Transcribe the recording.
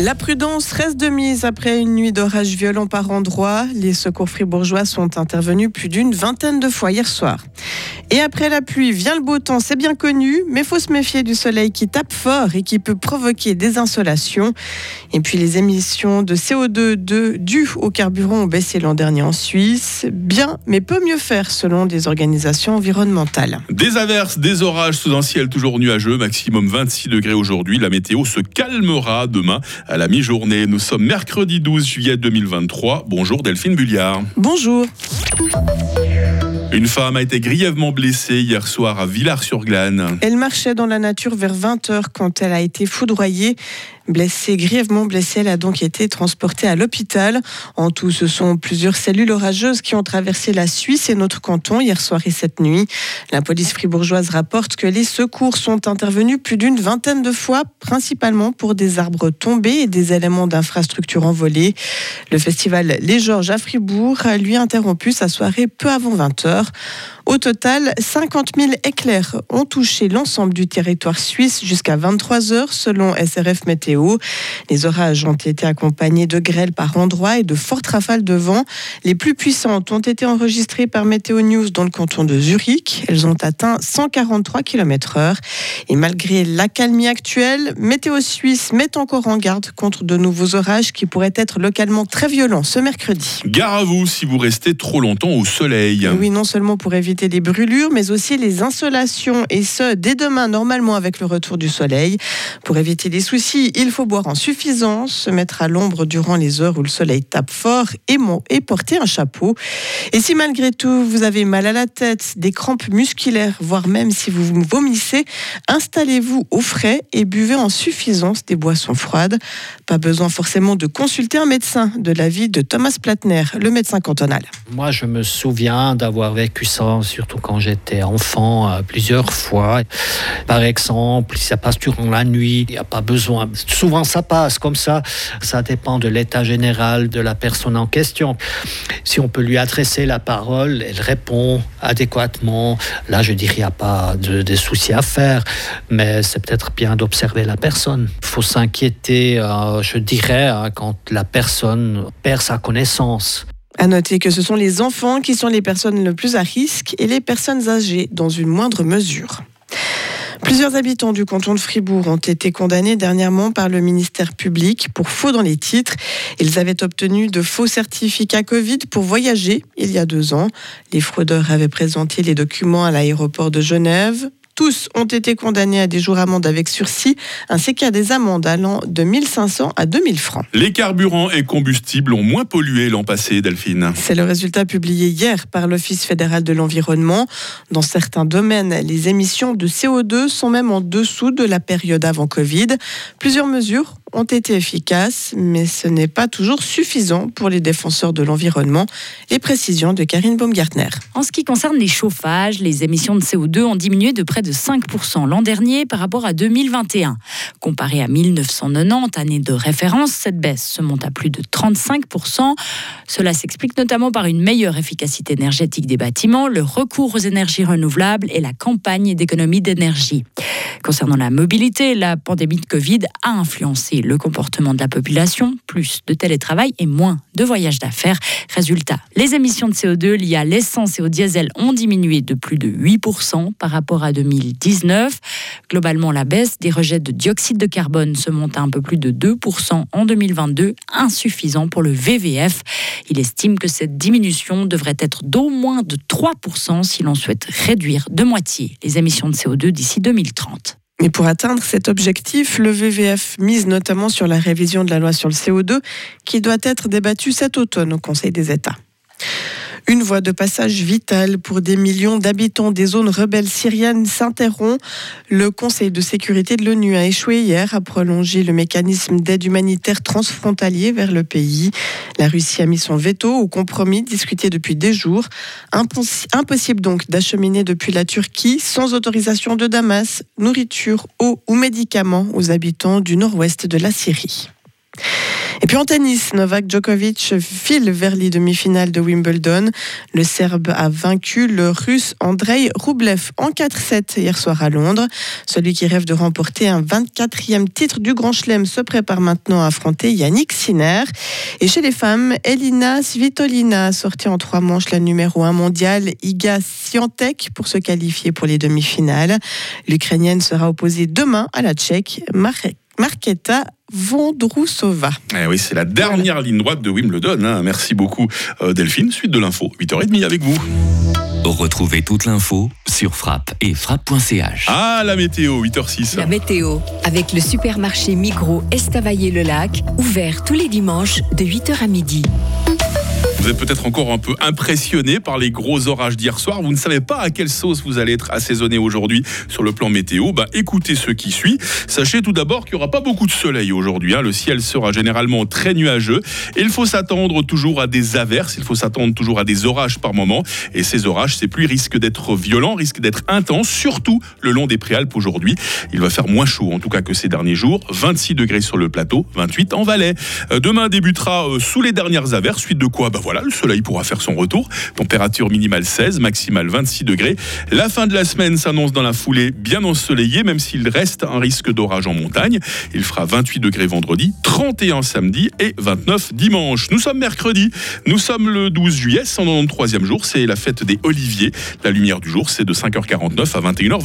La prudence reste de mise après une nuit d'orage violent par endroits. Les secours fribourgeois sont intervenus plus d'une vingtaine de fois hier soir. Et après la pluie vient le beau temps, c'est bien connu, mais faut se méfier du soleil qui tape fort et qui peut provoquer des insolations. Et puis les émissions de CO2 de, dues au carburant ont baissé l'an dernier en Suisse. Bien, mais peut mieux faire selon des organisations environnementales. Des averses, des orages sous un ciel toujours nuageux, maximum 26 degrés aujourd'hui. La météo se calmera demain à la mi-journée. Nous sommes mercredi 12 juillet 2023. Bonjour Delphine Bulliard. Bonjour. Une femme a été grièvement blessée hier soir à Villars-sur-Glane. Elle marchait dans la nature vers 20h quand elle a été foudroyée. Blessée, grièvement blessée, elle a donc été transportée à l'hôpital. En tout, ce sont plusieurs cellules orageuses qui ont traversé la Suisse et notre canton hier soir et cette nuit. La police fribourgeoise rapporte que les secours sont intervenus plus d'une vingtaine de fois, principalement pour des arbres tombés et des éléments d'infrastructure envolés. Le festival Les Georges à Fribourg a lui interrompu sa soirée peu avant 20h. Au total, 50 000 éclairs ont touché l'ensemble du territoire suisse jusqu'à 23 heures selon SRF Météo. Les orages ont été accompagnés de grêles par endroits et de fortes rafales de vent. Les plus puissantes ont été enregistrées par Météo News dans le canton de Zurich. Elles ont atteint 143 km/h. Et malgré l'accalmie actuelle, Météo Suisse met encore en garde contre de nouveaux orages qui pourraient être localement très violents ce mercredi. Gare à vous si vous restez trop longtemps au soleil. Oui, non seulement pour éviter des brûlures, mais aussi les insolations, et ce, dès demain, normalement avec le retour du soleil. Pour éviter les soucis, il faut boire en suffisance, se mettre à l'ombre durant les heures où le soleil tape fort et, et porter un chapeau. Et si malgré tout, vous avez mal à la tête, des crampes musculaires, voire même si vous vomissez, installez-vous au frais et buvez en suffisance des boissons froides. Pas besoin forcément de consulter un médecin, de l'avis de Thomas Platner, le médecin cantonal. Moi, je me souviens d'avoir vécu ça surtout quand j'étais enfant, euh, plusieurs fois. Par exemple, si ça passe durant la nuit, il n'y a pas besoin. Souvent, ça passe comme ça. Ça dépend de l'état général de la personne en question. Si on peut lui adresser la parole, elle répond adéquatement. Là, je dirais qu'il n'y a pas de, de, soucis à faire, mais c'est peut-être bien d'observer la personne. Il faut s'inquiéter, euh, je dirais, hein, quand la personne perd sa connaissance. À noter que ce sont les enfants qui sont les personnes le plus à risque et les personnes âgées dans une moindre mesure. Plusieurs habitants du canton de Fribourg ont été condamnés dernièrement par le ministère public pour faux dans les titres. Ils avaient obtenu de faux certificats Covid pour voyager il y a deux ans. Les fraudeurs avaient présenté les documents à l'aéroport de Genève. Tous ont été condamnés à des jours d'amende avec sursis, ainsi qu'à des amendes allant de 1500 à 2000 francs. Les carburants et combustibles ont moins pollué l'an passé, Delphine. C'est le résultat publié hier par l'Office fédéral de l'environnement. Dans certains domaines, les émissions de CO2 sont même en dessous de la période avant Covid. Plusieurs mesures ont été efficaces, mais ce n'est pas toujours suffisant pour les défenseurs de l'environnement. Les précisions de Karine Baumgartner. En ce qui concerne les chauffages, les émissions de CO2 ont diminué de près de 5% l'an dernier par rapport à 2021. Comparé à 1990, année de référence, cette baisse se monte à plus de 35%. Cela s'explique notamment par une meilleure efficacité énergétique des bâtiments, le recours aux énergies renouvelables et la campagne d'économie d'énergie. Concernant la mobilité, la pandémie de Covid a influencé le comportement de la population, plus de télétravail et moins de voyages d'affaires. Résultat, les émissions de CO2 liées à l'essence et au diesel ont diminué de plus de 8% par rapport à 2019. Globalement, la baisse des rejets de dioxyde de carbone se monte à un peu plus de 2% en 2022, insuffisant pour le VVF. Il estime que cette diminution devrait être d'au moins de 3% si l'on souhaite réduire de moitié les émissions de CO2 d'ici 2030. Mais pour atteindre cet objectif, le VVF mise notamment sur la révision de la loi sur le CO2 qui doit être débattue cet automne au Conseil des États. Une voie de passage vitale pour des millions d'habitants des zones rebelles syriennes s'interrompt. Le Conseil de sécurité de l'ONU a échoué hier à prolonger le mécanisme d'aide humanitaire transfrontalier vers le pays. La Russie a mis son veto au compromis discuté depuis des jours. Impossible donc d'acheminer depuis la Turquie sans autorisation de Damas, nourriture, eau ou médicaments aux habitants du nord-ouest de la Syrie. Et puis en tennis, Novak Djokovic file vers les demi-finales de Wimbledon. Le Serbe a vaincu le Russe Andrei Rublev en 4-7 hier soir à Londres. Celui qui rêve de remporter un 24e titre du Grand Chelem se prépare maintenant à affronter Yannick Sinner. Et chez les femmes, Elina Svitolina a sorti en trois manches la numéro 1 mondiale Iga Swiatek pour se qualifier pour les demi-finales. L'Ukrainienne sera opposée demain à la Tchèque Marketa Vondrousova. Eh oui, c'est la dernière ligne droite de Wimbledon. Hein. Merci beaucoup euh, Delphine. Suite de l'info, 8h30 avec vous. Retrouvez toute l'info sur frappe et frappe.ch. Ah, la météo, 8h06. La météo, avec le supermarché Migros Estavayer-le-Lac, ouvert tous les dimanches de 8h à midi. Vous êtes peut-être encore un peu impressionné par les gros orages d'hier soir. Vous ne savez pas à quelle sauce vous allez être assaisonné aujourd'hui sur le plan météo. Bah, écoutez ce qui suit. Sachez tout d'abord qu'il n'y aura pas beaucoup de soleil aujourd'hui. Hein. Le ciel sera généralement très nuageux. Il faut s'attendre toujours à des averses. Il faut s'attendre toujours à des orages par moment. Et ces orages, ces pluies risquent d'être violents, risquent d'être intenses, surtout le long des Préalpes aujourd'hui. Il va faire moins chaud, en tout cas que ces derniers jours. 26 degrés sur le plateau, 28 en Valais. Euh, demain débutera euh, sous les dernières averses. Suite de quoi? Bah, voilà, le soleil pourra faire son retour. Température minimale 16, maximale 26 degrés. La fin de la semaine s'annonce dans la foulée bien ensoleillée, même s'il reste un risque d'orage en montagne. Il fera 28 degrés vendredi, 31 samedi et 29 dimanche. Nous sommes mercredi, nous sommes le 12 juillet, 193e jour, c'est la fête des Oliviers. La lumière du jour, c'est de 5h49 à 21h.